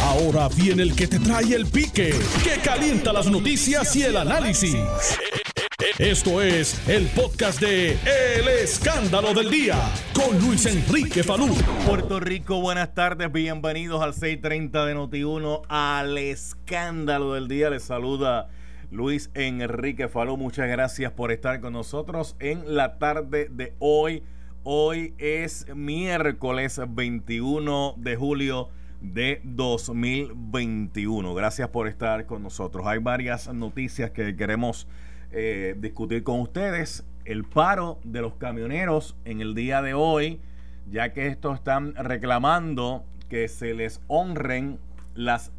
Ahora viene el que te trae el pique, que calienta las noticias y el análisis. Esto es el podcast de El Escándalo del Día con Luis Enrique Falú. Puerto Rico, buenas tardes, bienvenidos al 630 de Noti1 al Escándalo del Día. Les saluda Luis Enrique Falú. Muchas gracias por estar con nosotros en la tarde de hoy. Hoy es miércoles 21 de julio de 2021. Gracias por estar con nosotros. Hay varias noticias que queremos eh, discutir con ustedes. El paro de los camioneros en el día de hoy, ya que estos están reclamando que se les honren las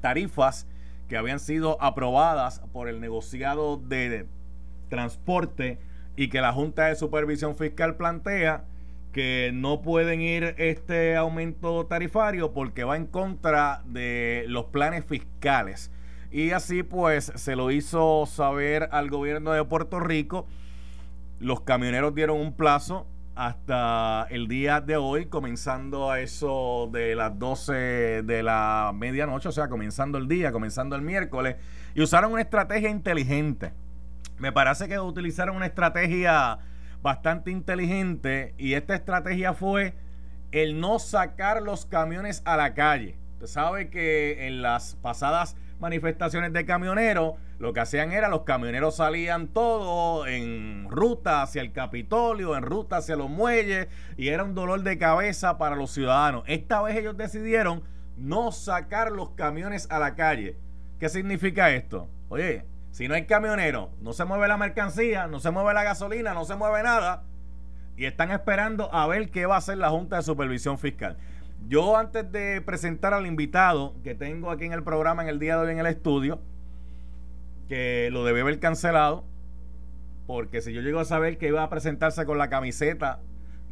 tarifas que habían sido aprobadas por el negociado de transporte y que la Junta de Supervisión Fiscal plantea que no pueden ir este aumento tarifario porque va en contra de los planes fiscales. Y así pues se lo hizo saber al gobierno de Puerto Rico. Los camioneros dieron un plazo hasta el día de hoy, comenzando a eso de las 12 de la medianoche, o sea, comenzando el día, comenzando el miércoles, y usaron una estrategia inteligente. Me parece que utilizaron una estrategia bastante inteligente y esta estrategia fue el no sacar los camiones a la calle. Usted sabe que en las pasadas manifestaciones de camioneros, lo que hacían era los camioneros salían todos en ruta hacia el Capitolio, en ruta hacia los muelles, y era un dolor de cabeza para los ciudadanos. Esta vez ellos decidieron no sacar los camiones a la calle. ¿Qué significa esto? Oye, si no hay camioneros, no se mueve la mercancía, no se mueve la gasolina, no se mueve nada, y están esperando a ver qué va a hacer la Junta de Supervisión Fiscal. Yo antes de presentar al invitado que tengo aquí en el programa en el día de hoy en el estudio, que lo debe haber cancelado, porque si yo llego a saber que iba a presentarse con la camiseta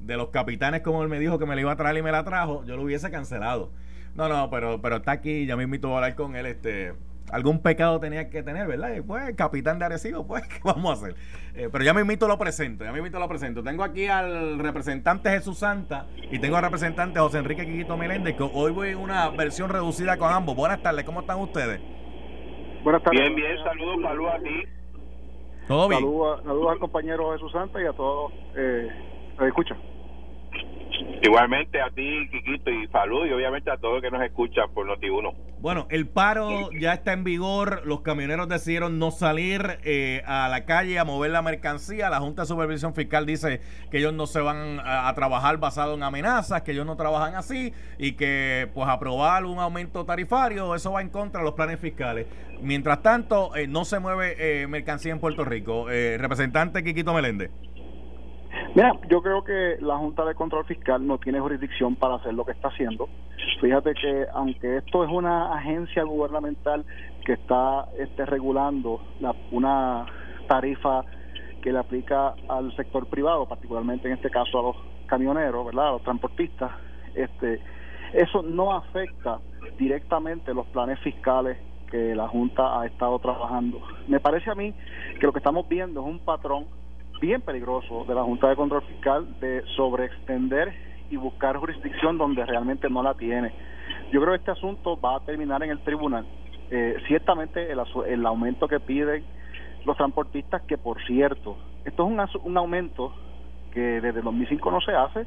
de los capitanes como él me dijo que me la iba a traer y me la trajo, yo lo hubiese cancelado. No, no, pero, pero está aquí, ya me invito a hablar con él, este, algún pecado tenía que tener, ¿verdad? Y pues, capitán de Arecibo, pues, ¿qué vamos a hacer? Eh, pero ya me invito lo presento, ya me invito lo presento. Tengo aquí al representante Jesús Santa y tengo al representante José Enrique Quiquito Meléndez, que hoy voy en una versión reducida con ambos. Buenas tardes, ¿cómo están ustedes? Buenas tardes. Bien, bien, saludos, saludos a ti. ¿Todo bien? Saludos, al compañero Jesús Santa y a todos. Eh, ¿Me escuchan? Igualmente a ti, Quiquito, y salud, y obviamente a todos que nos escuchan por Noti1. Bueno, el paro ya está en vigor. Los camioneros decidieron no salir eh, a la calle a mover la mercancía. La Junta de Supervisión Fiscal dice que ellos no se van a, trabajar basado en amenazas, que ellos no trabajan así y que, pues, aprobar un aumento tarifario, eso va en contra de los planes fiscales. Mientras tanto, eh, no se mueve eh, mercancía en Puerto Rico. representante Quiquito Meléndez. Mira, yo creo que la Junta de Control Fiscal no tiene jurisdicción para hacer lo que está haciendo. Fíjate que aunque esto es una agencia gubernamental que está este, regulando una tarifa que le aplica al sector privado, particularmente en este caso a los camioneros, ¿verdad? A los transportistas, este, eso no afecta directamente los planes fiscales que la Junta ha estado trabajando. Me parece a mí que lo que estamos viendo es un patrón bien peligroso de la Junta de Control Fiscal de sobreextender y buscar jurisdicción donde realmente no la tiene. Yo creo que este asunto va a terminar en el tribunal. Eh, ciertamente el, el aumento que piden los transportistas, que por cierto, esto es un, un aumento que desde 2005 no se hace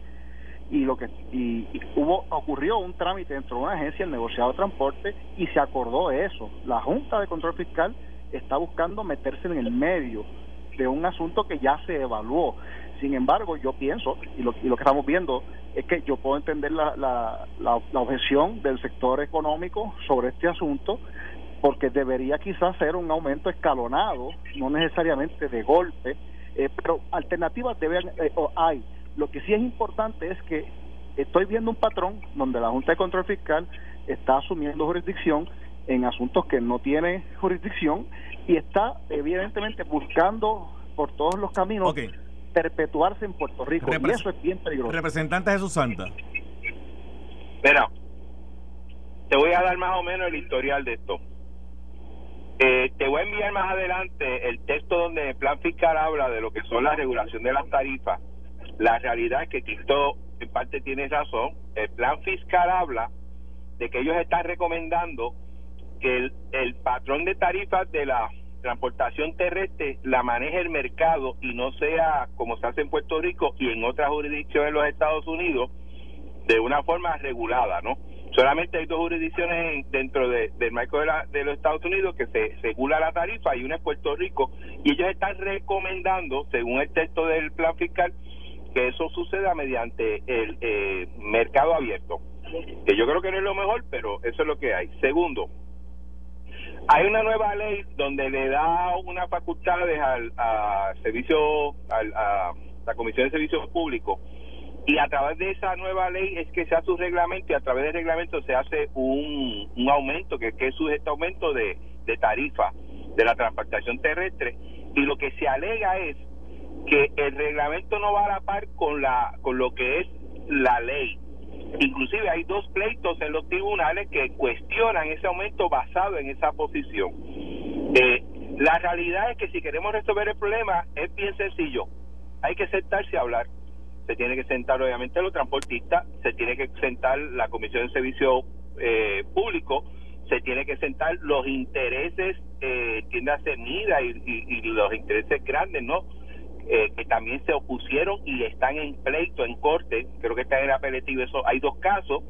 y lo que y, hubo ocurrió un trámite dentro de una agencia el negociado de transporte y se acordó eso la junta de control fiscal está buscando meterse en el medio de un asunto que ya se evaluó. Sin embargo, yo pienso, y lo, lo que estamos viendo, es que yo puedo entender la, la, la, objeción del sector económico sobre este asunto, porque debería quizás ser un aumento escalonado, no necesariamente de golpe, eh, pero alternativas deben, eh, hay. Lo que sí es importante es que estoy viendo un patrón donde la Junta de Control Fiscal está asumiendo jurisdicción en asuntos que no tiene jurisdicción y está evidentemente buscando por todos los caminos perpetuarse en Puerto Rico y eso es bien peligroso. Representante Jesús Santa. Mira, te voy a dar más o menos el historial de esto. Eh, te voy a enviar más adelante el texto donde el plan fiscal habla de lo que son la regulación de las tarifas. La realidad es que Cristo en parte tiene razón. El plan fiscal habla de que ellos están recomendando que el, el patrón de tarifas de la transportación terrestre la maneje el mercado y no sea como se hace en Puerto Rico y en otras jurisdicciones de los Estados Unidos de una forma regulada, ¿no? Solamente hay dos jurisdicciones dentro de, del marco de, la, de los Estados Unidos que se regula la tarifa y una es Puerto Rico y ellos están recomendando, según el texto del plan fiscal, que eso suceda mediante el eh, mercado abierto, que yo creo que no es lo mejor, pero eso es lo que hay. Segundo, hay una nueva ley donde le da unas facultades al a servicio, al, a la Comisión de Servicios Públicos. Y a través de esa nueva ley es que se hace un reglamento y a través del reglamento se hace un, un aumento, que, que es sujeto aumento de, de tarifa de la transportación terrestre. Y lo que se alega es que el reglamento no va a la par con la con lo que es la ley Inclusive hay dos pleitos en los tribunales que cuestionan ese aumento basado en esa posición. Eh, la realidad es que si queremos resolver el problema es bien sencillo. Hay que sentarse a hablar. Se tiene que sentar obviamente los transportistas, se tiene que sentar la Comisión de Servicio eh, Público, se tiene que sentar los intereses, eh, tiendas de y los intereses grandes, ¿no? Eh, que también se opusieron y están en pleito, en corte, creo que está en apelativo, eso hay dos casos,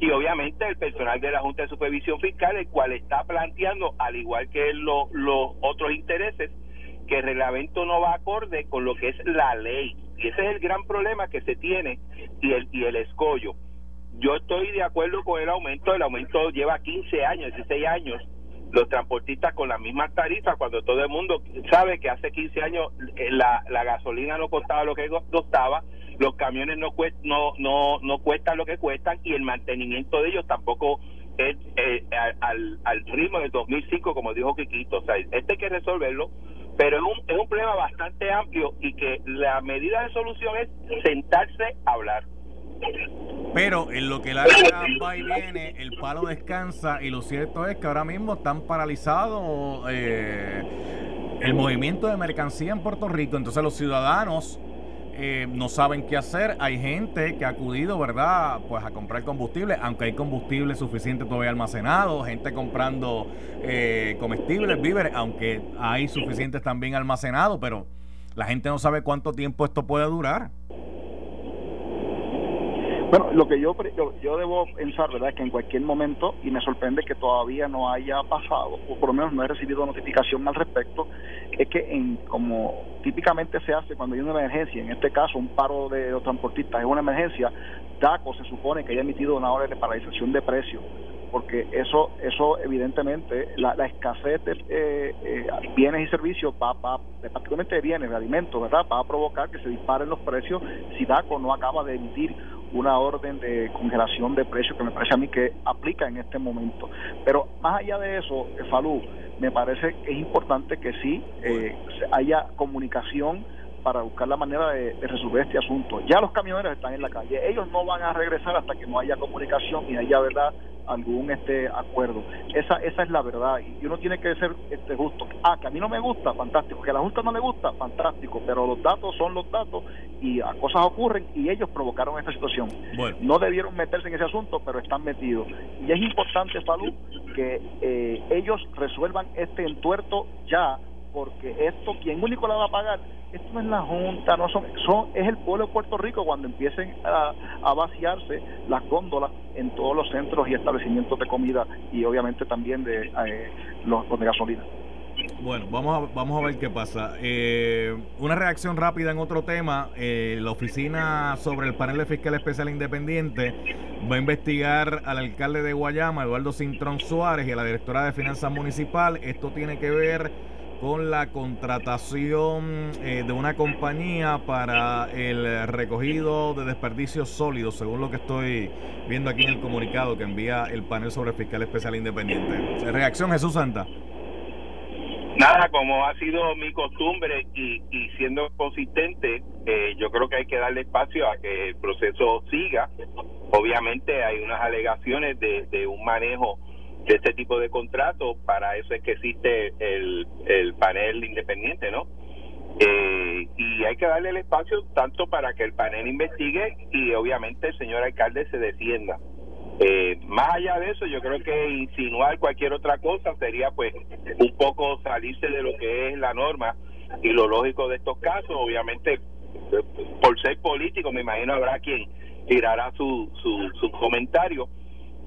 y obviamente el personal de la Junta de Supervisión Fiscal, el cual está planteando, al igual que los otros intereses, que el reglamento no va acorde con lo que es la ley. Y ese es el gran problema que se tiene y el, y el escollo. Yo estoy de acuerdo con el aumento, el aumento lleva 15 años, 16 años, los transportistas con las mismas tarifas cuando todo el mundo sabe que hace 15 años eh, la, la gasolina no costaba lo que costaba, los camiones no, no, no, no cuestan lo que cuestan y el mantenimiento de ellos tampoco es eh, al, al ritmo del 2005 como dijo Quiquito, o sea, este hay que resolverlo pero es un, es un problema bastante amplio y que la medida de solución es sentarse a hablar pero en lo que la va y viene, el palo descansa y lo cierto es que ahora mismo están paralizados eh, el movimiento de mercancía en Puerto Rico. Entonces los ciudadanos eh, no saben qué hacer. Hay gente que ha acudido, ¿verdad? Pues a comprar combustible, aunque hay combustible suficiente todavía almacenado, gente comprando eh, comestibles, víveres, aunque hay suficientes también almacenados, pero la gente no sabe cuánto tiempo esto puede durar. Bueno, lo que yo, yo, debo pensar, ¿verdad?, es que en cualquier momento, y me sorprende que todavía no haya pasado, o por lo menos no he recibido notificación al respecto, es que en como típicamente se hace cuando hay una emergencia, en este caso un paro de los transportistas es una emergencia, DACO se supone que haya emitido una orden de paralización de precios porque eso eso evidentemente la, escasez de eh, eh, bienes y servicios va, va particularmente de bienes de alimentos verdad va a provocar que se disparen los precios si DACO no acaba de emitir una orden de congelación de precios que me parece a mí que aplica en este momento. Pero más allá de eso, eh, Falú, me parece que es importante que sí eh, haya comunicación para buscar la manera de, resolver este asunto. Ya los camioneros están en la calle, ellos no van a regresar hasta que no haya comunicación y haya verdad algún este acuerdo. Esa esa es la verdad y uno tiene que ser este justo. Ah, que a mí no me gusta, fantástico. Que a la Junta no le gusta, fantástico. Pero los datos son los datos y cosas ocurren y ellos provocaron esta situación. No debieron meterse en ese asunto, pero están metidos. Y es importante, Falú, que eh, ellos resuelvan este entuerto ya porque esto, quien único la va a pagar, esto no es la Junta, no son, son es el pueblo de Puerto Rico cuando empiecen a, vaciarse las góndolas en todos los centros y establecimientos de comida y obviamente también de eh, los, de gasolina. Bueno, vamos a, vamos a ver qué pasa. Eh, una reacción rápida en otro tema. Eh, la oficina sobre el panel de fiscal especial independiente va a investigar al alcalde de Guayama, Eduardo Cintrón Suárez, y a la directora de finanzas municipal. Esto tiene que ver con la contratación eh, de una compañía para el recogido de desperdicios sólidos, según lo que estoy viendo aquí en el comunicado que envía el panel sobre el fiscal especial independiente. Reacción Jesús Santa. Nada, como ha sido mi costumbre y, siendo consistente, eh, yo creo que hay que darle espacio a que el proceso siga. Obviamente hay unas alegaciones de, de un manejo de este tipo de contratos, para eso es que existe el, el panel independiente, ¿no? Eh, y hay que darle el espacio tanto para que el panel investigue y obviamente el señor alcalde se defienda. Eh, más allá de eso, yo creo que insinuar cualquier otra cosa sería pues un poco salirse de lo que es la norma y lo lógico de estos casos. Obviamente, por ser político, me imagino habrá quien tirará su, su, su comentario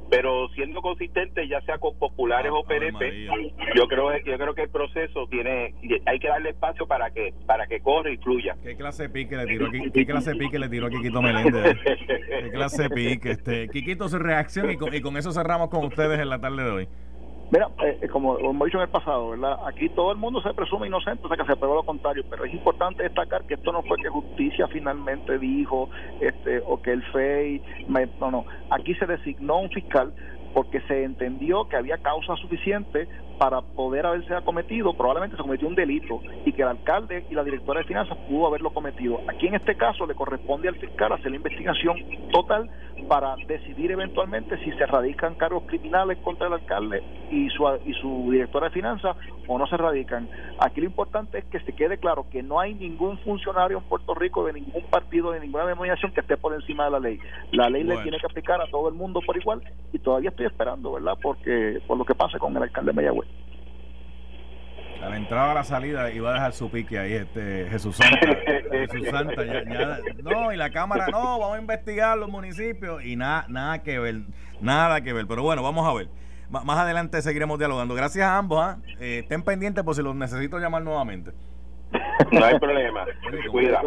pero siendo consistente ya sea con populares o PNP yo creo yo creo que el proceso tiene hay que darle espacio para que para que corra y fluya. Qué clase de pique le tiró qué clase de pique le tiró a Quiquito Meléndez qué clase de pique este Quiquito su reacción y con, y con eso cerramos con ustedes en la tarde de hoy Mira, eh, eh, como hemos dicho en el pasado, ¿verdad? Aquí todo el mundo se presume inocente, o sea que se pegó lo contrario, pero es importante destacar que esto no fue que justicia finalmente dijo, este, o que el FEI, no, no, aquí se designó un fiscal porque se entendió que había causa suficiente para poder haberse acometido, probablemente se cometió un delito y que el alcalde y la directora de finanzas pudo haberlo cometido. Aquí en este caso le corresponde al fiscal hacer la investigación total para decidir eventualmente si se radican cargos criminales contra el alcalde y su, y su directora de finanzas o no se radican. Aquí lo importante es que se quede claro que no hay ningún funcionario en Puerto Rico de ningún partido, de ninguna denominación que esté por encima de la ley. La ley le tiene que aplicar a todo el mundo por igual y todavía estoy esperando, ¿verdad? Porque por lo que pase con el alcalde de Mayagüez. A la entrada a la salida iba a dejar su pique ahí, este Jesús Santa. Jesús Santa, ya, no, y la Cámara, no, vamos a investigar los municipios y nada, nada que ver, nada que ver. Pero bueno, vamos a ver. más adelante seguiremos dialogando. Gracias a ambos. ¿ah? Eh, estén pendientes por si los necesito llamar nuevamente. No hay problema. Cuida.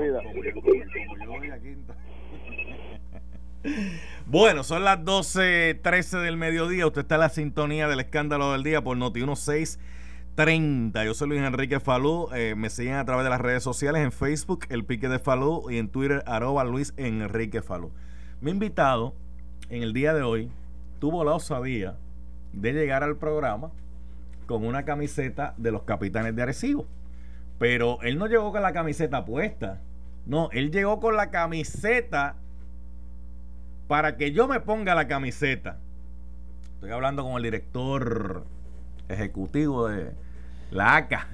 Bueno, son las 12.13 del mediodía. Usted está en la sintonía del escándalo del día por Noti 1630. Yo soy Luis Enrique Falú. Eh, me siguen a través de las redes sociales en Facebook, El Pique de Falú, y en Twitter, arroba Luis Enrique Falú. Mi invitado en el día de hoy tuvo la osadía de llegar al programa con una camiseta de los capitanes de Arecibo. Pero él no llegó con la camiseta puesta. No, él llegó con la camiseta para que yo me ponga la camiseta. Estoy hablando con el director ejecutivo de la ACA.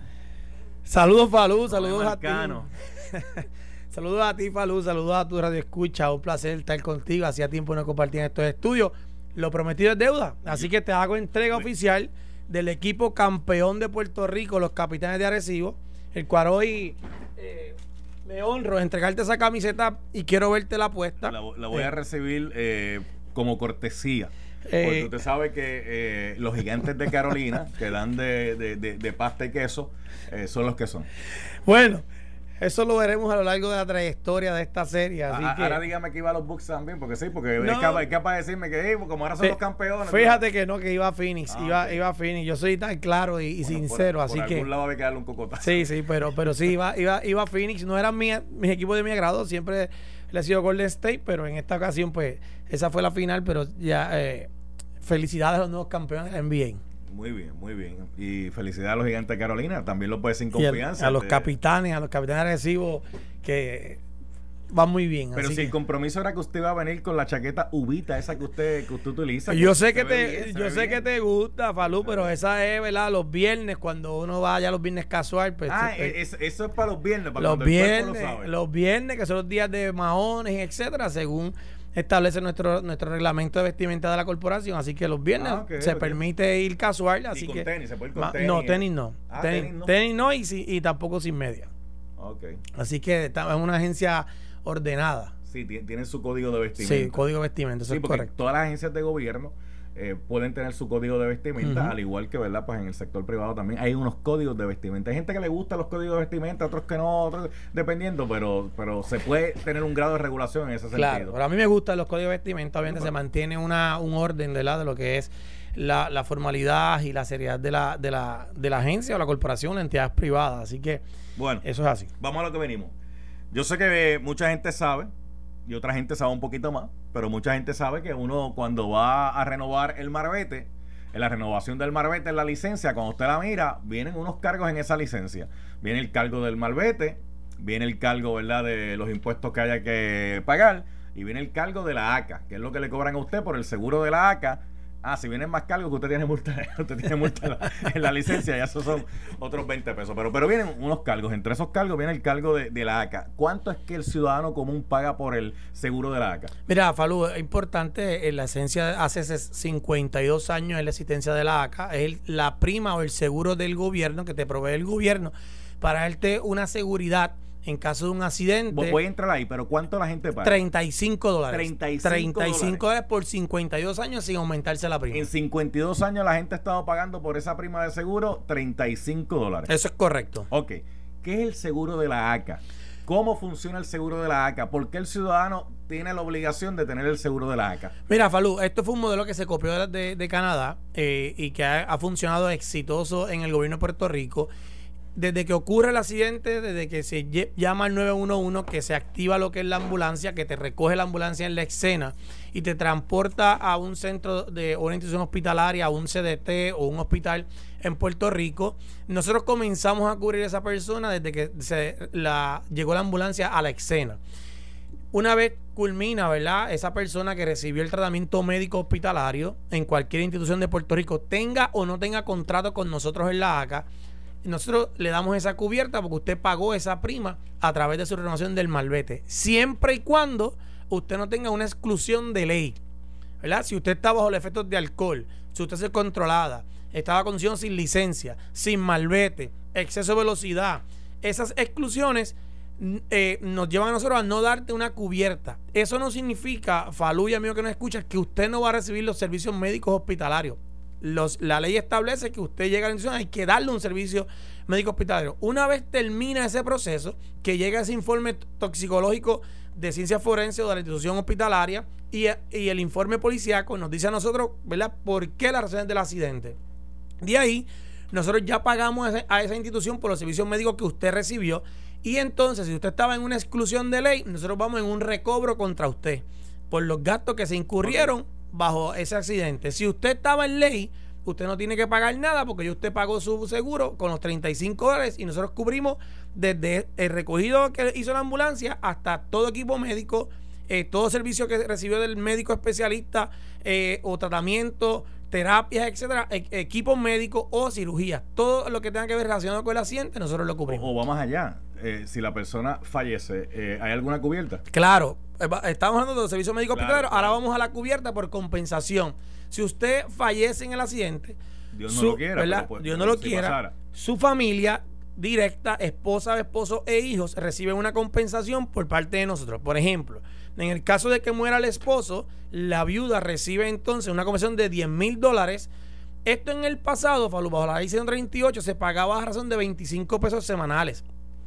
Saludos, Falú, saludos a ti. saludos a ti, Falú, saludos a tu radio escucha. Un placer estar contigo. Hacía tiempo no compartí en estos estudios. Lo prometido es deuda. Así que te hago entrega oficial del equipo campeón de Puerto Rico, los capitanes de Arecibo, el cual hoy eh, me honro entregarte esa camiseta y quiero verte la puesta. La, voy a eh. recibir eh, como cortesía. porque usted sabe que los gigantes de Carolina, que dan de, de pasta y queso, son los que son. Bueno, eso lo veremos a lo largo de la trayectoria de esta serie. Así que, ahora dígame que iba a los Bucks también, porque sí, porque es, capaz, para decirme que como ahora son los campeones. Fíjate que no, que iba a Phoenix, ah, iba, iba a Phoenix. Yo soy tan claro y, sincero, así que. Algún lado había que darle un cocotazo. Sí, sí, pero, pero sí, iba, iba, iba a Phoenix. No eran mis, mis equipos de mi agrado, siempre le ha sido Golden State, pero en esta ocasión, pues, esa fue la final, pero ya. Eh, felicidades a los nuevos campeones de NBA. Muy bien, muy bien. Y felicidades a los gigantes de Carolina. También lo puede sin confianza. a los capitanes, a los capitanes agresivos que van muy bien. Pero si el compromiso era que usted iba a venir con la chaqueta ubita, esa que usted, que usted utiliza. Yo sé que te, yo sé que te gusta, Falú, pero esa es, ¿verdad? Los viernes, cuando uno vaya los viernes casual, pues. Ah, eso es para los viernes, para los viernes, los viernes, que son los días de mahones, etcétera, según establece nuestro nuestro reglamento de vestimenta de la corporación, así que los viernes ah, se permite ir casual, así que tenis, ¿se puede ir con tenis? no, tenis no. Ah, tenis, no. tenis no y, y tampoco sin media. Okay. Así que es una agencia ordenada. Sí, tiene su código de vestimenta. Sí, código de vestimenta, eso es correcto. Todas las agencias de gobierno eh, pueden tener su código de vestimenta, al igual que, ¿verdad? Pues en el sector privado también hay unos códigos de vestimenta. Hay gente que le gusta los códigos de vestimenta, otros que no, otros, dependiendo, pero pero se puede tener un grado de regulación en ese sentido. Claro, pero a mí me gustan los códigos de vestimenta, obviamente se mantiene una, un orden, de De lo que es la, la formalidad y la seriedad de la, de, la, de la agencia o la corporación, la entidad privada. Así que, bueno, eso es así. Vamos a lo que venimos. Yo sé que mucha gente sabe y otra gente sabe un poquito más, pero mucha gente sabe que uno cuando va a renovar el marbete, en la renovación del marbete, en la licencia, cuando usted la mira, vienen unos cargos en esa licencia. Viene el cargo del marbete, viene el cargo, ¿verdad?, de los impuestos que haya que pagar, y viene el cargo de la ACA, que es lo que le cobran a usted por el seguro de la ACA Ah, si vienen más cargos que usted tiene multa, usted tiene multa en la, licencia, ya esos son otros 20 pesos. Pero, pero vienen unos cargos. Entre esos cargos viene el cargo de, la ACA. ¿Cuánto es que el ciudadano común paga por el seguro de la ACA? Mira, Falú, es importante, en la esencia hace 52 años en la existencia de la ACA, es la prima o el seguro del gobierno que te provee el gobierno para darte una seguridad en caso de un accidente. Voy a entrar ahí, pero ¿cuánto la gente paga? 35 dólares. 35, 35 dólares. por 52 años sin aumentarse la prima. En 52 años la gente ha estado pagando por esa prima de seguro 35 dólares. Eso es correcto. Ok. ¿Qué es el seguro de la ACA? ¿Cómo funciona el seguro de la ACA? ¿Por qué el ciudadano tiene la obligación de tener el seguro de la ACA? Mira, Falú, esto fue un modelo que se copió de, de Canadá eh, y que ha, ha funcionado exitoso en el gobierno de Puerto Rico desde que ocurre el accidente, desde que se llama al 911, que se activa lo que es la ambulancia, que te recoge la ambulancia en la escena y te transporta a un centro de una institución hospitalaria, a un CDT o un hospital en Puerto Rico, nosotros comenzamos a cubrir a esa persona desde que se la, llegó la ambulancia a la escena. Una vez culmina, ¿verdad? Esa persona que recibió el tratamiento médico hospitalario en cualquier institución de Puerto Rico, tenga o no tenga contrato con nosotros en la ACA, nosotros le damos esa cubierta porque usted pagó esa prima a través de su renovación del malvete, siempre y cuando usted no tenga una exclusión de ley. ¿verdad? Si usted está bajo los efectos de alcohol, si usted es controlada, estaba conduciendo sin licencia, sin malvete, exceso de velocidad, esas exclusiones eh, nos llevan a nosotros a no darte una cubierta. Eso no significa, Falú y amigo que nos escucha, que usted no va a recibir los servicios médicos hospitalarios la ley establece que usted llega a la institución, hay que darle un servicio médico hospitalario. Una vez termina ese proceso, que llega ese informe toxicológico de ciencia forense o de la institución hospitalaria y, el informe policíaco nos dice a nosotros, ¿verdad?, por qué las razones del accidente. De ahí, nosotros ya pagamos a esa institución por los servicios médicos que usted recibió y entonces, si usted estaba en una exclusión de ley, nosotros vamos en un recobro contra usted por los gastos que se incurrieron bajo ese accidente. Si usted estaba en ley, usted no tiene que pagar nada porque ya usted pagó su seguro con los 35 dólares y nosotros cubrimos desde el recogido que hizo la ambulancia hasta todo equipo médico, eh, todo servicio que recibió del médico especialista eh, o tratamiento, terapias, etcétera, e, equipos médicos o cirugía. Todo lo que tenga que ver relacionado con el accidente, nosotros lo cubrimos. O, vamos allá. Eh, si la persona fallece, ¿hay alguna cubierta? Claro, eh, estamos hablando de servicio médico hospitalario, ahora vamos a la cubierta por compensación. Si usted fallece en el accidente, Dios no lo quiera, Dios no lo quiera, su familia directa, esposa, esposo e hijos reciben una compensación por parte de nosotros. Por ejemplo, en el caso de que muera el esposo, la viuda recibe entonces una compensación de 10 mil dólares. Esto en el pasado, bajo la ley 138, se pagaba a razón de 25 pesos semanales.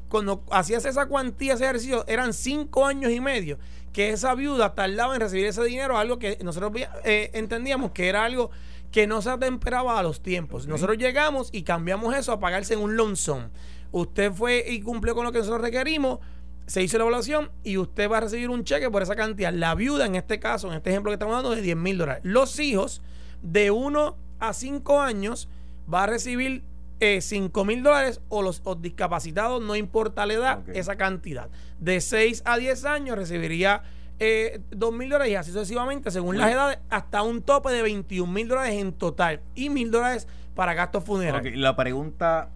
Cuando hacías esa cuantía, ese ejercicio, eran 5 años y medio que esa viuda tardaba en recibir ese dinero, algo que nosotros eh, entendíamos que era algo que no se atemperaba a los tiempos. Nosotros llegamos y cambiamos eso a pagarse en un lonzón. Usted fue y cumplió con lo que nosotros requerimos, se hizo la evaluación y usted va a recibir un cheque por esa cantidad. La viuda, en este caso, en este ejemplo que estamos dando, de 10 mil dólares. Los hijos, de 1 a 5 años, va a recibir eh, 5 mil dólares o los discapacitados, no importa la edad, esa cantidad. De 6 a 10 años recibiría eh, 2 mil dólares y así sucesivamente, según las edades, hasta un tope de 21 mil dólares en total y mil dólares para gastos funerarios. La pregunta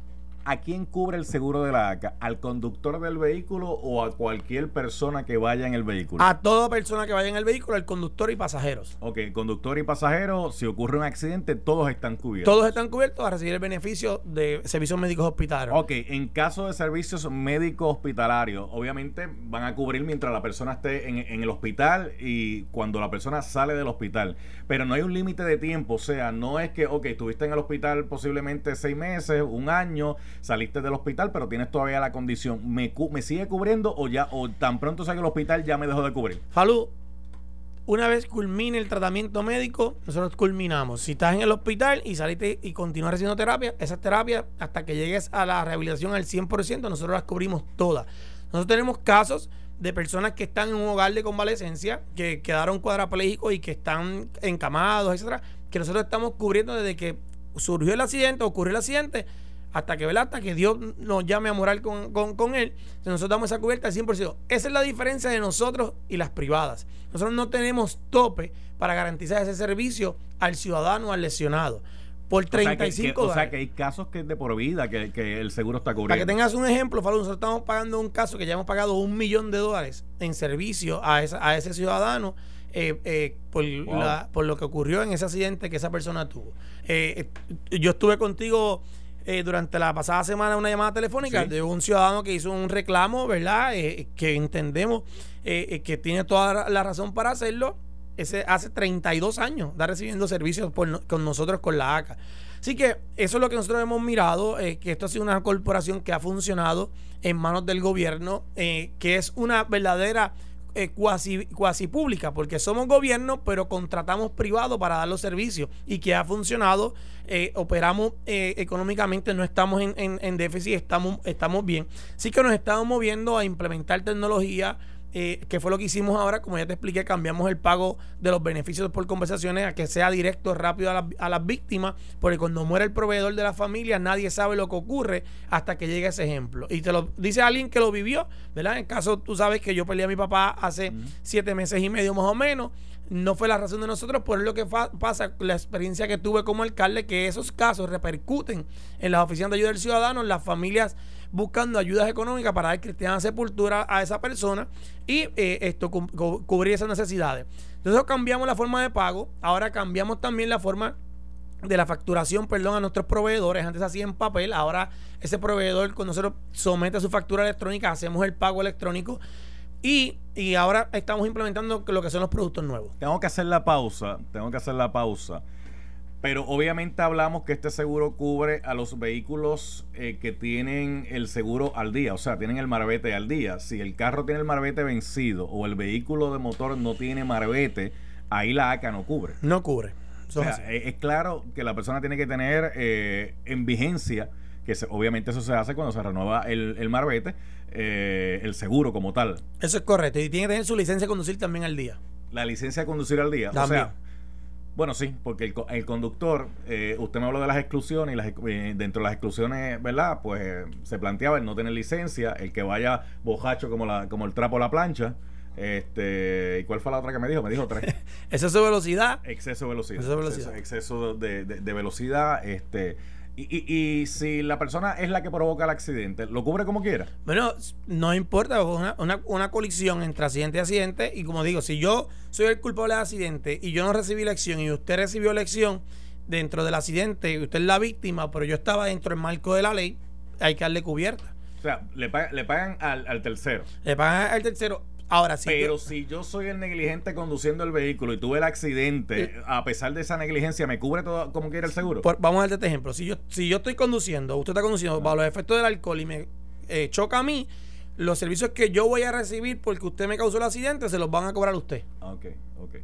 ¿a quién cubre el seguro de la ACA? ¿Al conductor del vehículo o a cualquier persona que vaya en el vehículo? A toda persona que vaya en el vehículo, al conductor y pasajeros. Ok, conductor y pasajeros, si ocurre un accidente, todos están cubiertos. Todos están cubiertos a recibir el beneficio de servicios médicos hospitalarios. Ok, en caso de servicios médicos hospitalarios, obviamente van a cubrir mientras la persona esté en, en el hospital y cuando la persona sale del hospital. Pero no hay un límite de tiempo, o sea, no es que, ok, estuviste en el hospital posiblemente seis meses, un año saliste del hospital, pero tienes todavía la condición, ¿me, me sigue cubriendo o ya o tan pronto salga el hospital ya me dejó de cubrir? Falú, una vez culmine el tratamiento médico, nosotros culminamos. Si estás en el hospital y saliste y continúas recibiendo terapia, esa terapia hasta que llegues a la rehabilitación al 100%, nosotros las cubrimos todas. Nosotros tenemos casos de personas que están en un hogar de convalecencia, que quedaron cuadraplégicos y que están encamados, etcétera, que nosotros estamos cubriendo desde que surgió el accidente, ocurrió el accidente, hasta que, ¿verdad? Hasta que Dios nos llame a morar con, con, Él. Nosotros damos esa cubierta al 100%. Esa es la diferencia de nosotros y las privadas. Nosotros no tenemos tope para garantizar ese servicio al ciudadano, al lesionado. Por 35 o sea, que, hay casos que es de por vida que, que, el seguro está cubriendo. Para que tengas un ejemplo, Falú, nosotros estamos pagando un caso que ya hemos pagado un millón de dólares en servicio a, esa, a ese ciudadano eh, eh, por, por lo que ocurrió en ese accidente que esa persona tuvo. Eh, yo estuve contigo durante la pasada semana una llamada telefónica de un ciudadano que hizo un reclamo, ¿verdad? que entendemos que tiene toda la razón para hacerlo. Ese hace 32 años está recibiendo servicios con nosotros con la ACA. Así que eso es lo que nosotros hemos mirado, que esto ha sido una corporación que ha funcionado en manos del gobierno, que es una verdadera eh, cuasi, cuasi pública, porque somos gobierno, pero contratamos privado para dar los servicios y que ha funcionado. Eh, operamos eh, económicamente, no estamos en, en, déficit, estamos, estamos bien. Sí que nos estamos moviendo a implementar tecnología eh, que fue lo que hicimos ahora, como ya te expliqué, cambiamos el pago de los beneficios por conversaciones a que sea directo, rápido a, las víctimas, porque cuando muere el proveedor de la familia, nadie sabe lo que ocurre hasta que llegue ese ejemplo. Y te lo dice alguien que lo vivió, ¿verdad? En caso, tú sabes que yo peleé a mi papá hace siete meses y medio más o menos. No fue la razón de nosotros, por lo que pasa, la experiencia que tuve como alcalde, que esos casos repercuten en las oficinas de ayuda del ciudadano, en las familias buscando ayudas económicas para dar cristiana sepultura a esa persona y eh, esto cubrir esas necesidades. Entonces cambiamos la forma de pago, ahora cambiamos también la forma de la facturación, perdón, a nuestros proveedores. Antes hacía en papel, ahora ese proveedor con nosotros somete su factura electrónica, hacemos el pago electrónico y, y ahora estamos implementando lo que son los productos nuevos. Tengo que hacer la pausa, tengo que hacer la pausa. Pero obviamente hablamos que este seguro cubre a los vehículos eh, que tienen el seguro al día, o sea, tienen el marbete al día. Si el carro tiene el marbete vencido o el vehículo de motor no tiene marbete, ahí la ACA no cubre. No cubre. O sea, es, claro que la persona tiene que tener eh, en vigencia, que obviamente eso se hace cuando se renueva el, el marbete, eh, el seguro como tal. Eso es correcto. Y tiene que tener su licencia de conducir también al día. La licencia de conducir al día. O sea, bueno, sí, porque el, el conductor, eh, usted me habló de las exclusiones y las, eh, dentro de las exclusiones, ¿verdad? Pues se planteaba el no tener licencia, el que vaya bojacho como, la, como el trapo a la plancha. Este, ¿Y cuál fue la otra que me dijo? Me dijo tres. exceso de velocidad. Exceso de velocidad. Exceso de velocidad. Exceso, de, de velocidad. Este, y, y, si la persona es la que provoca el accidente, ¿lo cubre como quiera? Bueno, no importa, una, una, una, colisión entre accidente y accidente. Y como digo, si yo soy el culpable del accidente y yo no recibí la acción y usted recibió la acción dentro del accidente y usted es la víctima, pero yo estaba dentro del marco de la ley, hay que darle cubierta. O sea, le, pagan, le pagan al, al tercero. Le pagan al tercero Ahora sí. Pero si yo soy el negligente conduciendo el vehículo y tuve el accidente, eh, a pesar de esa negligencia, ¿me cubre todo como quiera el seguro? vamos a darte este ejemplo. Si yo, si yo estoy conduciendo, usted está conduciendo bajo los efectos del alcohol y me eh, choca a mí, los servicios que yo voy a recibir porque usted me causó el accidente se los van a cobrar a usted. Ok, ok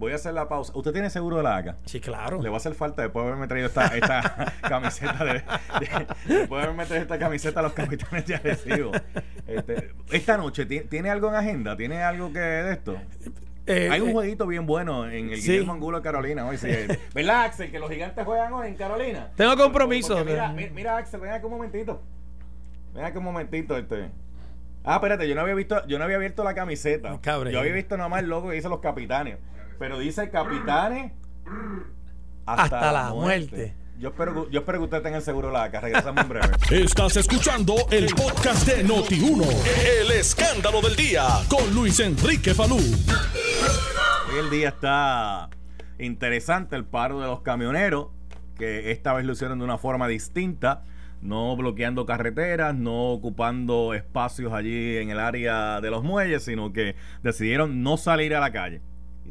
voy a hacer la pausa. ¿Usted tiene seguro de la ACA? Sí, claro. Le va a hacer falta después de haberme traído esta, esta camiseta de, después de haberme traído esta camiseta a los capitanes de Arecibo. Este, esta noche, ¿tiene algo en agenda? ¿Tiene algo que de esto? Eh, Hay un eh, jueguito bien bueno en el Guillermo Angulo de Carolina hoy. Sí. ¿Verdad, Axel? Que los gigantes juegan hoy en Carolina. Tengo compromiso. mira, mira, Axel, ven aquí un momentito. Ven aquí un momentito. este Ah, espérate, yo no había visto, yo no había abierto la camiseta. Yo había visto nomás el logo que dice los capitanes. Pero dice capitanes hasta, la, muerte. Yo espero, yo espero que usted tenga el seguro de la carrera. Regresamos en breve. Estás escuchando el podcast de Noti1. El escándalo del día con Luis Enrique Falú. Hoy el día está interesante el paro de los camioneros, que esta vez lo hicieron de una forma distinta, no bloqueando carreteras, no ocupando espacios allí en el área de los muelles, sino que decidieron no salir a la calle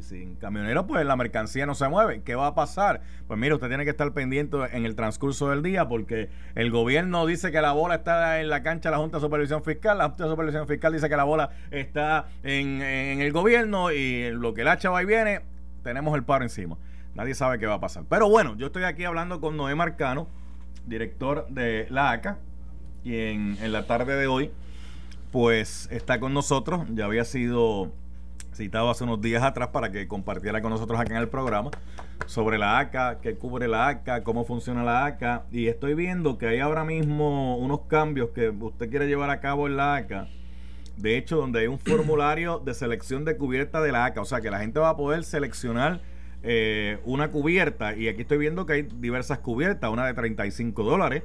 sin camionero, pues la mercancía no se mueve. ¿Qué va a pasar? Pues mire, usted tiene que estar pendiente en el transcurso del día porque el gobierno dice que la bola está en la cancha de la Junta de Supervisión Fiscal, la Junta de Supervisión Fiscal dice que la bola está en, el gobierno y lo que el hacha va y viene, tenemos el paro encima. Nadie sabe qué va a pasar. Pero bueno, yo estoy aquí hablando con Noé Marcano, director de la ACA, y en, en la tarde de hoy, pues está con nosotros. Ya había sido citado hace unos días atrás para que compartiera con nosotros acá en el programa sobre la ACA, qué cubre la ACA, cómo funciona la ACA. Y estoy viendo que hay ahora mismo unos cambios que usted quiere llevar a cabo en la ACA. De hecho, donde hay un formulario de selección de cubierta de la ACA. O sea, que la gente va a poder seleccionar eh, una cubierta. Y aquí estoy viendo que hay diversas cubiertas. Una de 35 dólares,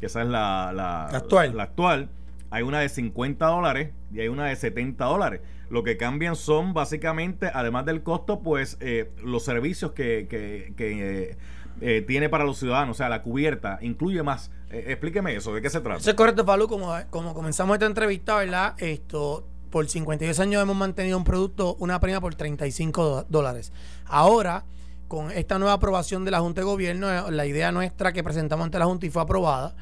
que esa es la, la, actual. la actual. Hay una de 50 dólares y hay una de 70 dólares. Lo que cambian son básicamente, además del costo, pues eh, los servicios que, que, que eh, tiene para los ciudadanos. O sea, la cubierta incluye más. Eh, explíqueme eso, ¿de qué se trata? Eso es correcto, Falú. Como, como comenzamos esta entrevista, ¿verdad? Esto, por 52 años hemos mantenido un producto, una prima por 35 dólares. Ahora, con esta nueva aprobación de la Junta de Gobierno, la idea nuestra que presentamos ante la Junta y fue aprobada,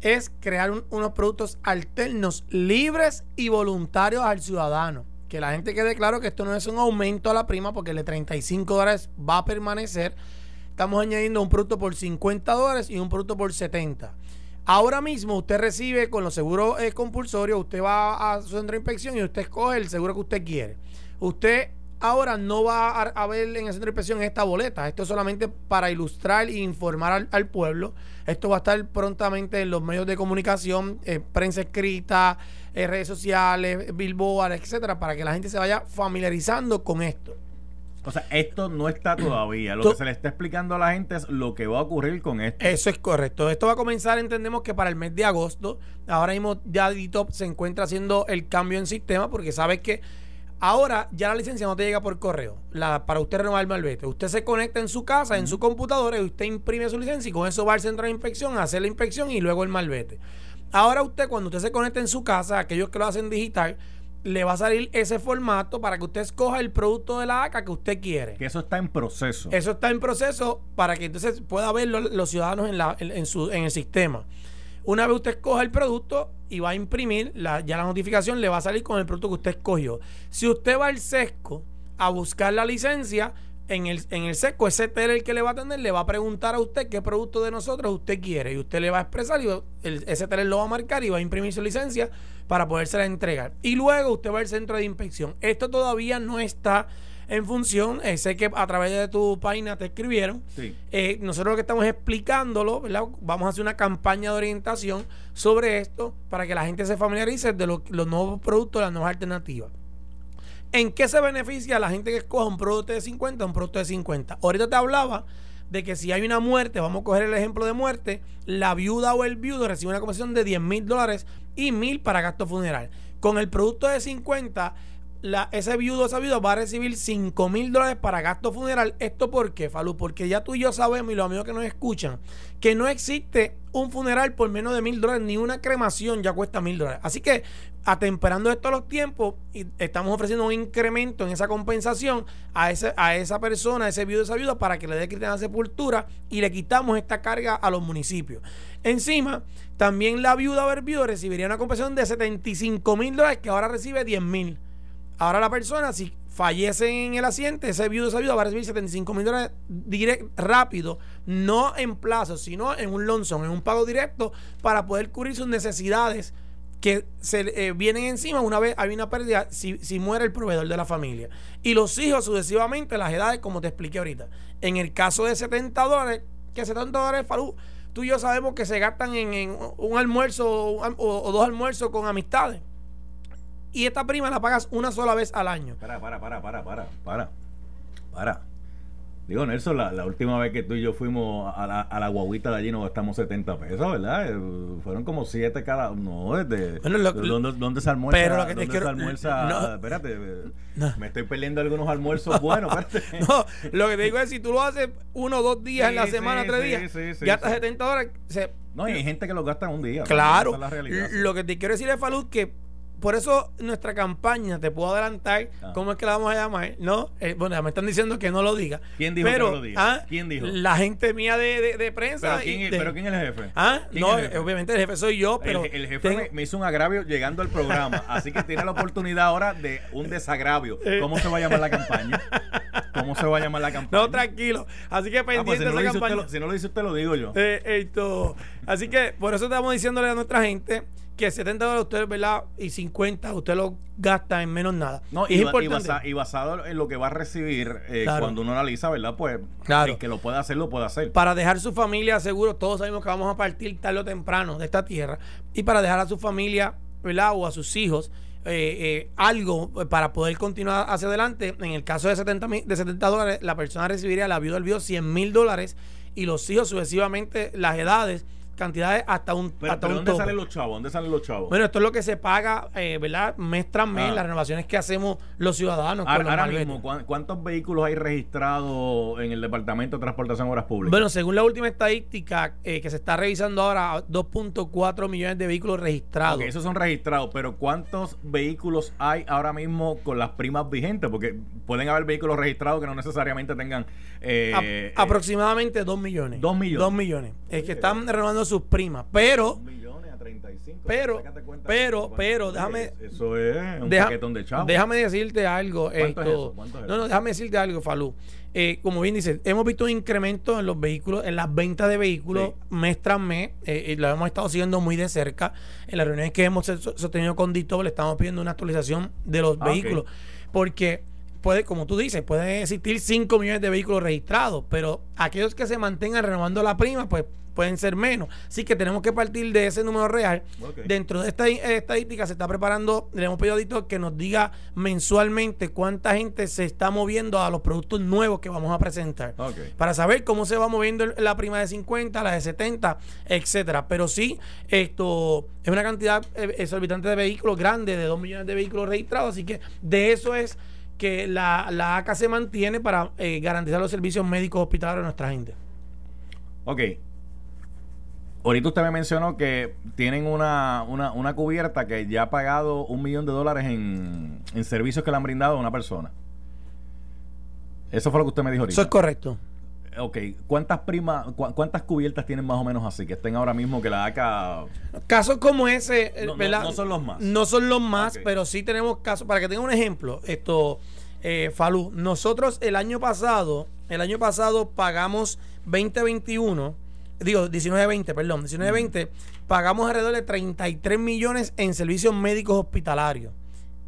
es crear unos productos alternos, libres y voluntarios al ciudadano que la gente quede claro que esto no es un aumento a la prima porque el de 35 dólares va a permanecer. Estamos añadiendo un producto por 50 dólares y un producto por 70. Ahora mismo usted recibe con los seguros eh, compulsorios, usted va a su centro de inspección y usted escoge el seguro que usted quiere. Usted ahora no va a, ver en el centro de inspección esta boleta. Esto es solamente para ilustrar e informar al, pueblo. Esto va a estar prontamente en los medios de comunicación, eh, prensa escrita, eh, redes sociales, billboard, etcétera, para que la gente se vaya familiarizando con esto. O sea, esto no está todavía. Lo que se le está explicando a la gente es lo que va a ocurrir con esto. Eso es correcto. Esto va a comenzar, entendemos que para el mes de agosto. Ahora mismo ya DITOP se encuentra haciendo el cambio en sistema porque sabes que Ahora ya la licencia no te llega por correo la, para usted renovar el malvete. Usted se conecta en su casa, en su computadora, y usted imprime su licencia y con eso va al centro de inspección a hacer la inspección y luego el malvete. Ahora usted, cuando usted se conecta en su casa, aquellos que lo hacen digital, le va a salir ese formato para que usted escoja el producto de la ACA que usted quiere. Que eso está en proceso. Eso está en proceso para que entonces pueda verlo los ciudadanos en, la, en, su, en el sistema. Una vez usted escoja el producto y va a imprimir, la, ya la notificación le va a salir con el producto que usted escogió. Si usted va al SESCO a buscar la licencia, en el, en el SESCO, ese tener el que le va a atender le va a preguntar a usted qué producto de nosotros usted quiere. Y usted le va a expresar y ese tener lo va a marcar y va a imprimir su licencia para podérsela entregar. Y luego usted va al centro de inspección. Esto todavía no está en función. Eh, sé que a través de tu página te escribieron. Eh, nosotros lo que estamos explicándolo, ¿verdad? Vamos a hacer una campaña de orientación sobre esto para que la gente se familiarice de los nuevos productos, las nuevas alternativas. ¿En qué se beneficia la gente que escoja un producto de 50 un producto de 50? Ahorita te hablaba de que si hay una muerte, vamos a coger el ejemplo de muerte, la viuda o el viudo recibe una comisión de 10 mil dólares y mil para gasto funeral. Con el producto de 50 la, ese viudo o esa viuda va a recibir 5 mil dólares para gasto funeral. ¿Esto por qué, Falú? Porque ya tú y yo sabemos, y los amigos que nos escuchan, que no existe un funeral por menos de mil dólares, ni una cremación ya cuesta mil dólares. Así que, atemperando esto a los tiempos, y estamos ofreciendo un incremento en esa compensación a, ese, a esa persona, a ese viudo esa viuda, para que le dé cristiana sepultura y le quitamos esta carga a los municipios. Encima, también la viuda o el viudo recibiría una compensación de 75 mil dólares, que ahora recibe 10 mil. Ahora la persona, si fallece en el asiento, ese viudo esa viuda va a recibir 75 mil dólares direct, rápido, no en plazo, sino en un lonzón, en un pago directo, para poder cubrir sus necesidades que se eh, vienen encima una vez hay una pérdida si, si, muere el proveedor de la familia. Y los hijos sucesivamente, las edades, como te expliqué ahorita. En el caso de 70 dólares, que 70 dólares, Falú, tú y yo sabemos que se gastan en, un almuerzo o dos almuerzos con amistades y esta prima la pagas una sola vez al año. Para, para, para, para, para, para. Para. Digo, Nelson, la, la, última vez que tú y yo fuimos a la, a la guaguita de allí nos gastamos 70 pesos, ¿verdad? Eh, fueron como 7 cada. No, desde. Bueno, ¿dónde, ¿dónde, se almuerza? Pero lo que te quiero. almuerza, no, espérate, eh, me estoy perdiendo algunos almuerzos buenos. Espérate. no, lo que te digo es: si tú lo haces uno o dos días en la semana, tres días, ya hasta 70 horas. Se, no, y hay gente que lo gasta un día. Claro. lo que te quiero decir es, Falud, que por eso nuestra campaña, te puedo adelantar ah. cómo es que la vamos a llamar, ¿no? Eh, bueno, me están diciendo que no lo diga. ¿Quién dijo pero, que no lo diga? ¿ah? ¿Quién dijo? La gente mía de, de, prensa. ¿Pero quién, ¿Pero quién, es el jefe? ¿Ah? No, obviamente el jefe soy yo, pero... El, jefe me, hizo un agravio llegando al programa, así que tiene la oportunidad ahora de un desagravio. Eh. ¿Cómo se va a llamar la campaña? ¿Cómo se va a llamar la campaña? No, tranquilo. Así que pendiente ah, pues si, no esa campaña. si no lo dice usted, lo digo yo. Eh, esto. Así que por eso estamos diciéndole a nuestra gente que 70 dólares usted, ¿verdad? Y 50 usted lo gasta en menos nada. No, y, importante. Y, basado en lo que va a recibir eh, cuando uno analiza, ¿verdad? Pues el que lo pueda hacer, lo puede hacer. Para dejar su familia seguro, todos sabemos que vamos a partir tarde o temprano de esta tierra. Y para dejar a su familia, ¿verdad? O a sus hijos. Eh, eh, algo para poder continuar hacia adelante. En el caso de 70, de 70 dólares, la persona recibiría la viuda del viudo 100 mil dólares y los hijos sucesivamente las edades cantidades hasta un pero, hasta ¿dónde salen los chavos? ¿Dónde salen los chavos? Bueno, esto es lo que se paga, eh, ¿verdad? Mes tras mes, ah. las renovaciones que hacemos los ciudadanos. Ahora, mismo, ¿cuántos vehículos hay registrados en el Departamento de Transportación y Obras Públicas? Bueno, según la última estadística eh, que se está revisando ahora, 2.4 millones de vehículos registrados. esos son registrados, pero ¿cuántos vehículos hay ahora mismo con las primas vigentes? Porque pueden haber vehículos registrados que no necesariamente tengan... Eh, aproximadamente 2 millones. 2 millones. 2 millones. Es que están renovando sus primas. Pero. Pero, pero, pero, déjame. Eso es un paquetón de chavos. Déjame decirte algo. Esto, no, no, déjame decirte algo, Falú. Eh, como bien dice, hemos visto un incremento en los vehículos, en las ventas de vehículos mes tras mes. Eh, y lo hemos estado siguiendo muy de cerca. En las reuniones que hemos sostenido con Dito, le estamos pidiendo una actualización de los ah, vehículos. Porque puede, como tú dices, pueden existir 5 millones de vehículos registrados, pero aquellos que se mantengan renovando la prima, pues pueden ser menos. Así que tenemos que partir de ese número real. Dentro de esta estadística se está preparando, le hemos pedido a que nos diga mensualmente cuánta gente se está moviendo a los productos nuevos que vamos a presentar. Para saber cómo se va moviendo la prima de 50, la de 70, etcétera. Pero sí, esto es una cantidad eh, exorbitante de vehículos grandes, de 2 millones de vehículos registrados. Así que de eso es que la, la ACA se mantiene para eh, garantizar los servicios médicos hospitalarios a nuestra gente. Ok, Ahorita usted me mencionó que tienen una, una, cubierta que ya ha pagado un millón de dólares en, servicios que le han brindado a una persona. Eso fue lo que usted me dijo ahorita. Eso es correcto. Ok, ¿cuántas primas, cuántas cubiertas tienen más o menos así que estén ahora mismo que la ACA... Casos como ese, eh, no, no, son los más. No son los más, pero sí tenemos casos, para que tenga un ejemplo, esto, eh, Falú, nosotros el año pasado, el año pasado pagamos 2021 digo, 19-20, perdón, 19-20, pagamos alrededor de 33 millones en servicios médicos hospitalarios.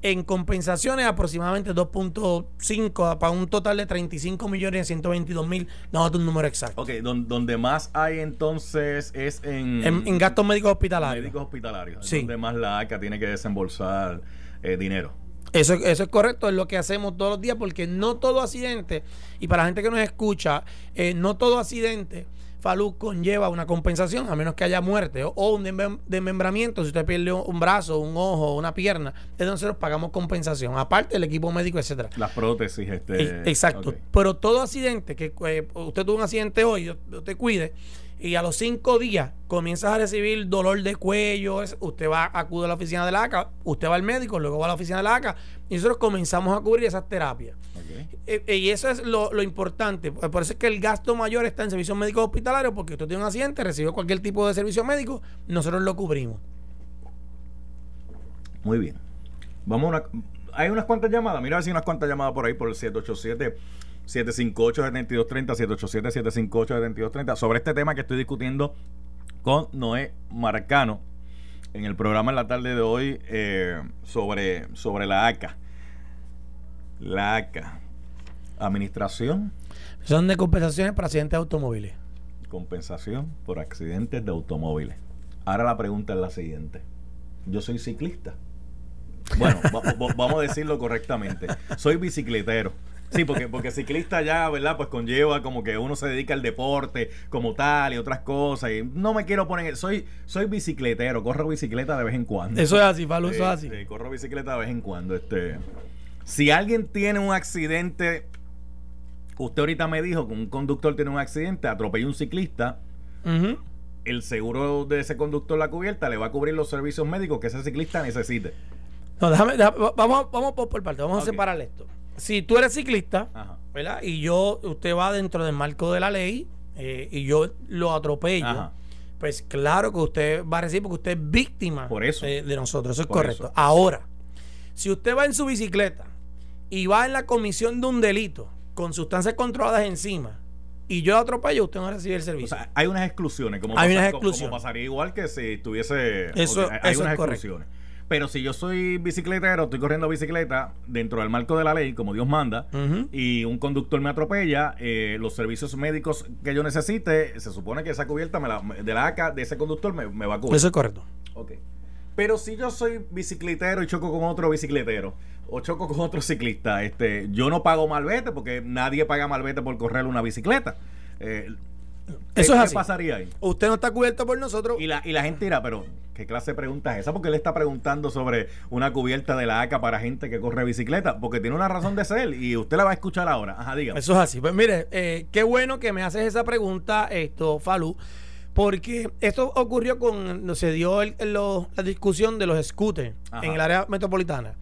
En compensaciones, aproximadamente 2.5 para un total de 35 millones 122 mil. No, un número exacto. Ok, donde más hay entonces es en, en, gastos médicos hospitalarios. Médicos hospitalarios. Sí. Donde más la ACA tiene que desembolsar eh, dinero. Eso, eso es correcto, es lo que hacemos todos los días, porque no todo accidente, y para la gente que nos escucha, eh, no todo accidente Falú conlleva una compensación, a menos que haya muerte o, un desmembramiento. Si usted pierde un brazo, un ojo, una pierna, entonces nosotros pagamos compensación. Aparte del equipo médico, etcétera. Las prótesis, este. Exacto. Pero todo accidente, que eh, usted tuvo un accidente hoy, te cuide y a los cinco días comienzas a recibir dolor de cuello, usted va a acudir a la oficina de la ACA, usted va al médico, luego va a la oficina de la ACA y nosotros comenzamos a cubrir esas terapias. Eh, eh, y eso es lo, importante. Por eso es que el gasto mayor está en servicios médicos hospitalarios, porque usted tiene un accidente, recibe cualquier tipo de servicio médico, nosotros lo cubrimos. Muy bien. Vamos a una, hay unas cuantas llamadas. Mira a ver si hay unas cuantas llamadas por ahí por el 787 758-7230, 787-758-7230, sobre este tema que estoy discutiendo con Noé Marcano en el programa en la tarde de hoy eh, sobre, sobre la ACA. La ACA. Administración. Son de compensaciones por accidentes de automóviles. Compensación por accidentes de automóviles. Ahora la pregunta es la siguiente. Yo soy ciclista. Bueno, vamos a decirlo correctamente. Soy bicicletero. Sí, porque, porque ciclista ya, ¿verdad? Pues conlleva como que uno se dedica al deporte como tal y otras cosas. Y no me quiero poner. Soy, soy bicicletero, corro bicicleta de vez en cuando. Eso es así, Pablo, eso es así. corro bicicleta de vez en cuando. Este, si alguien tiene un accidente, usted ahorita me dijo que un conductor tiene un accidente, atropella un ciclista. El seguro de ese conductor, la cubierta, le va a cubrir los servicios médicos que ese ciclista necesite. No, déjame, vamos, vamos por, parte, vamos a separar esto si tú eres ciclista, ¿verdad? Y yo, usted va dentro del marco de la ley eh, y yo lo atropello, pues claro que usted va a recibir porque usted es víctima Por eso. de nosotros. Eso es correcto. Ahora, si usted va en su bicicleta y va en la comisión de un delito, con sustancias controladas encima y yo atropello, usted no recibe el servicio. O sea, hay unas exclusiones, como, hay unas exclusiones. como pasaría igual que si tuviese... Eso, hay unas exclusiones. Pero si yo soy bicicletero, estoy corriendo bicicleta dentro del marco de la ley, como Dios manda, y un conductor me atropella, eh, los servicios médicos que yo necesite, se supone que esa cubierta de la ACA de ese conductor me, va a cubrir. Eso es correcto. Ok. Pero si yo soy bicicletero y choco con otro bicicletero, o choco con otro ciclista, este, yo no pago malvete porque nadie paga malvete por correr una bicicleta. Eh, eso es ¿Qué pasaría ahí? Usted no está cubierto por nosotros. Y la, y la gente dirá, pero ¿qué clase de pregunta es esa? Porque él está preguntando sobre una cubierta de la ACA para gente que corre bicicleta, porque tiene una razón de ser y usted la va a escuchar ahora. Ajá, diga. Eso es así. Pues mire, eh, qué bueno que me haces esa pregunta, esto, Falú, porque esto ocurrió con, se dio la discusión de los scooters en el área metropolitana.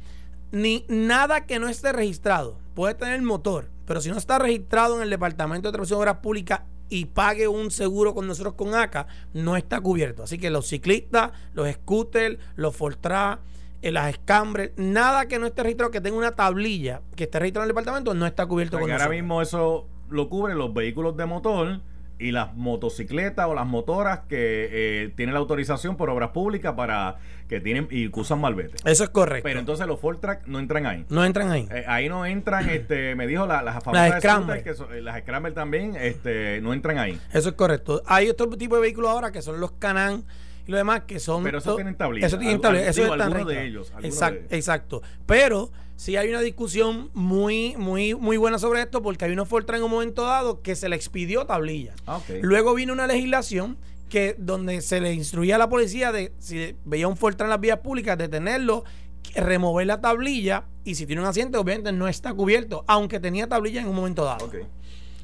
Ni nada que no esté registrado puede tener motor, pero si no está registrado en el Departamento de Transportación Obras Públicas y pague un seguro con nosotros con ACA, no está cubierto. Así que los ciclistas, los scooters, los Fortra, eh, las escambres, nada que no esté registrado, que tenga una tablilla que esté registrado en el departamento, no está cubierto con nosotros. Ahora mismo eso lo cubren los vehículos de motor y las motocicletas o las motoras que eh, tienen la autorización por obras públicas para que tienen y usan malvete. Eso es correcto. Pero entonces los Ford Track no entran ahí. No entran ahí. Eh, ahí no entran, este, me dijo la, las famosas Scramble. que eh, las Scramble también, este, no entran ahí. Eso es correcto. Hay otro tipo de vehículos ahora que son los Canan y lo demás que son. Pero eso tienen tablilla. Eso tienen tablilla. Eso es de ellos. Exacto, exacto. Pero sí hay una discusión muy, muy, muy buena sobre esto porque hay unos Fortran en un momento dado que se le expidió tablilla. Ah, Luego vino una legislación que donde se le instruía a la policía de si veía un Fortran en las vías públicas, detenerlo, remover la tablilla y si tiene un asiento obviamente no está cubierto, aunque tenía tablilla en un momento dado.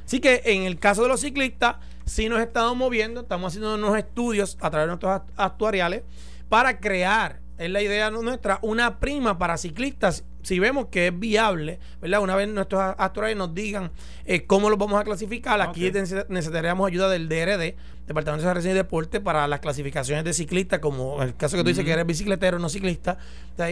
Así que en el caso de los ciclistas, sí nos estamos moviendo, estamos haciendo unos estudios a través de nuestros actuariales para crear, es la idea nuestra, una prima para ciclistas si vemos que es viable, ¿verdad? Una vez nuestros actuales nos digan eh, cómo lo vamos a clasificar, aquí necesitaríamos ayuda del DRD, Departamento de Recreación y Deporte, para las clasificaciones de ciclistas, como el caso que tú dices que eres bicicletero, no ciclista.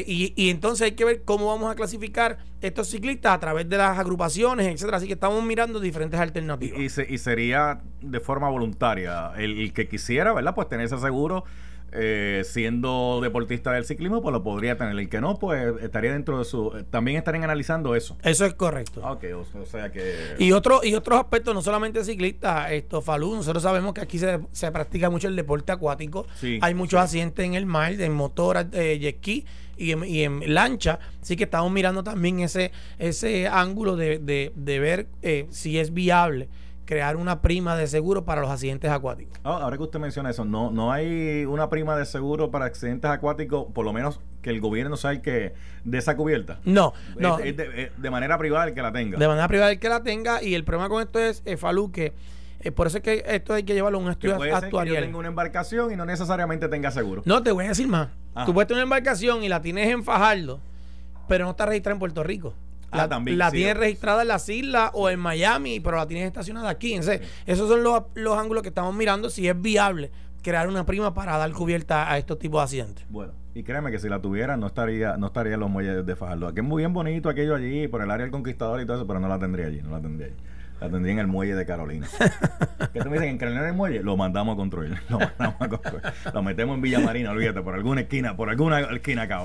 Y, y, entonces hay que ver cómo vamos a clasificar estos ciclistas a través de las agrupaciones, etcétera. Así que estamos mirando diferentes alternativas. Y, y, sería de forma voluntaria. El, el, que quisiera, ¿verdad? Pues tener ese seguro eh, siendo deportista del ciclismo, pues lo podría tener. El que no, pues estaría dentro de su. También estarían analizando eso. Eso es correcto. Ok, o, sea que. Y, otro, y otros aspectos, no solamente ciclistas, esto, Falú, nosotros sabemos que aquí se, practica mucho el deporte acuático. Hay muchos accidentes en el mar, en motor, eh, jet ski y en, y en, lancha. Así que estamos mirando también ese, ese ángulo de, de, de ver eh, si es viable crear una prima de seguro para los accidentes acuáticos. Ah, ahora que usted menciona eso, no, no hay una prima de seguro para accidentes acuáticos, por lo menos que el gobierno sea el que de esa cubierta. No, no. Es, de, manera privada el que la tenga. De manera privada el que la tenga y el problema con esto es, eh, Falú, que eh, por eso es que esto hay que llevarlo a un estudio actual. yo tengo una embarcación y no necesariamente tenga seguro. No, te voy a decir más. Tú puedes tener una embarcación y la tienes en Fajardo, pero no está registrada en Puerto Rico. La, ah, la tienes registrada en las islas o en Miami, pero la tienes estacionada aquí. Entonces, esos son los, los ángulos que estamos mirando si es viable crear una prima para dar cubierta a estos tipos de accidentes. Bueno, y créeme que si la tuviera no estaría no estaría en los muelles de Fajardo. Que es muy bien bonito aquello allí, por el área del Conquistador y todo eso, pero no la tendría allí, no la tendría allí. La tendría en el muelle de Carolina. ¿Qué tú me dicen? ¿En Carolina el muelle? Lo mandamos a construir. Lo mandamos a construir. Lo metemos en Villa Marina, olvídate, por alguna esquina, por alguna esquina acá.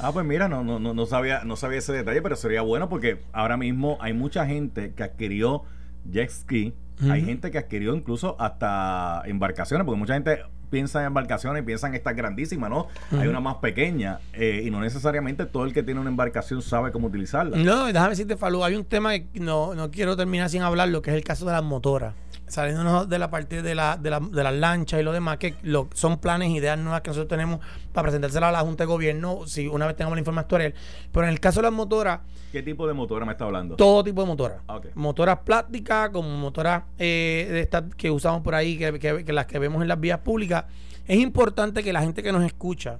ah, pues mira, no, no, no, sabía, no sabía ese detalle, pero sería bueno porque ahora mismo hay mucha gente que adquirió jet ski. Hay gente que adquirió incluso hasta embarcaciones, porque mucha gente piensa en embarcaciones piensan en estas grandísimas, ¿no? Hay una más pequeña eh, y no necesariamente todo el que tiene una embarcación sabe cómo utilizarla. No, déjame decirte, Falú, hay un tema que no, no quiero terminar sin hablar, lo que es el caso de las motoras saliendo de la parte de, la, de, la, de las lanchas y lo demás, que lo, son planes, ideas nuevas que nosotros tenemos para presentárselas a la Junta de Gobierno, si una vez tengamos la información actual. Pero en el caso de las motoras... ¿Qué tipo de motora me está hablando? Todo tipo de motoras. Ah, motoras plásticas, como motoras eh, de estas que usamos por ahí, que, que las que vemos en las vías públicas. Es importante que la gente que nos escucha,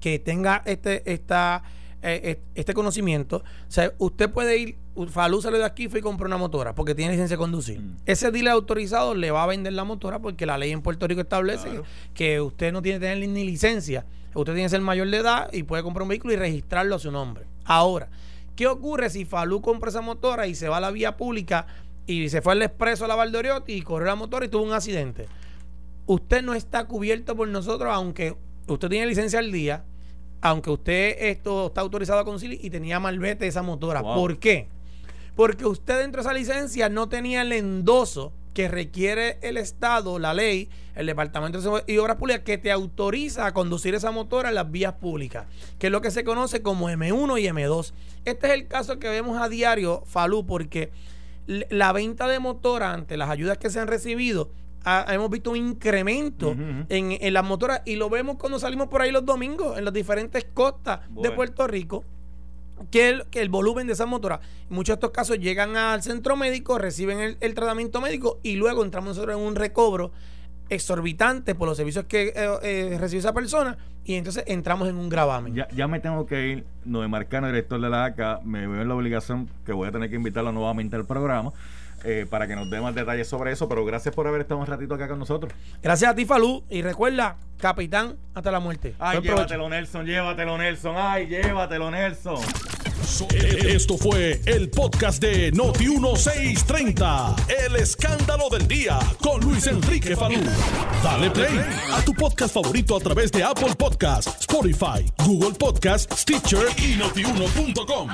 que tenga este, esta eh, este conocimiento, o sea, usted puede ir, Falú salió de aquí fue y compró una motora porque tiene licencia de conducir. Mm. Ese dealer autorizado le va a vender la motora porque la ley en Puerto Rico establece que, usted no tiene que tener ni licencia, usted tiene que ser mayor de edad y puede comprar un vehículo y registrarlo a su nombre. Ahora, ¿Qué ocurre si Falú compra esa motora y se va a la vía pública y se fue al expreso a la Valdoriotti y corrió la motora y tuvo un accidente? Usted no está cubierto por nosotros, aunque usted tiene licencia al día, aunque usted esto está autorizado a conciliar y tenía malvete esa motora. ¿Por qué? Porque usted dentro de esa licencia no tenía el endoso que requiere el Estado, la ley, el Departamento de Seguridad y Obras Públicas, que te autoriza a conducir esa motora en las vías públicas, que es lo que se conoce como M1 y M2. Este es el caso que vemos a diario, Falú, porque la venta de motora ante las ayudas que se han recibido, hemos visto un incremento En, las motoras y lo vemos cuando salimos por ahí los domingos en las diferentes costas de Puerto Rico que el, que el volumen de esas motoras, en muchos de estos casos llegan al centro médico, reciben el, tratamiento médico y luego entramos nosotros en un recobro exorbitante por los servicios que eh, eh, recibe esa persona y entonces entramos en un gravamen. Ya, ya me tengo que ir, Noé Marcano, director de la ACA, me veo en la obligación que voy a tener que invitarlo nuevamente al programa. Eh, para que nos dé más detalles sobre eso. Pero gracias por haber estado un ratito acá con nosotros. Gracias a ti, Falú. Y recuerda, capitán, hasta la muerte. Ay, llévatelo, Nelson, llévatelo, Nelson. Ay, llévatelo, Nelson. Esto fue el podcast de Noti1630. El escándalo del día con Luis Enrique Falú. Dale play a tu podcast favorito a través de Apple Podcasts, Spotify, Google Podcasts, Stitcher y notiuno.com.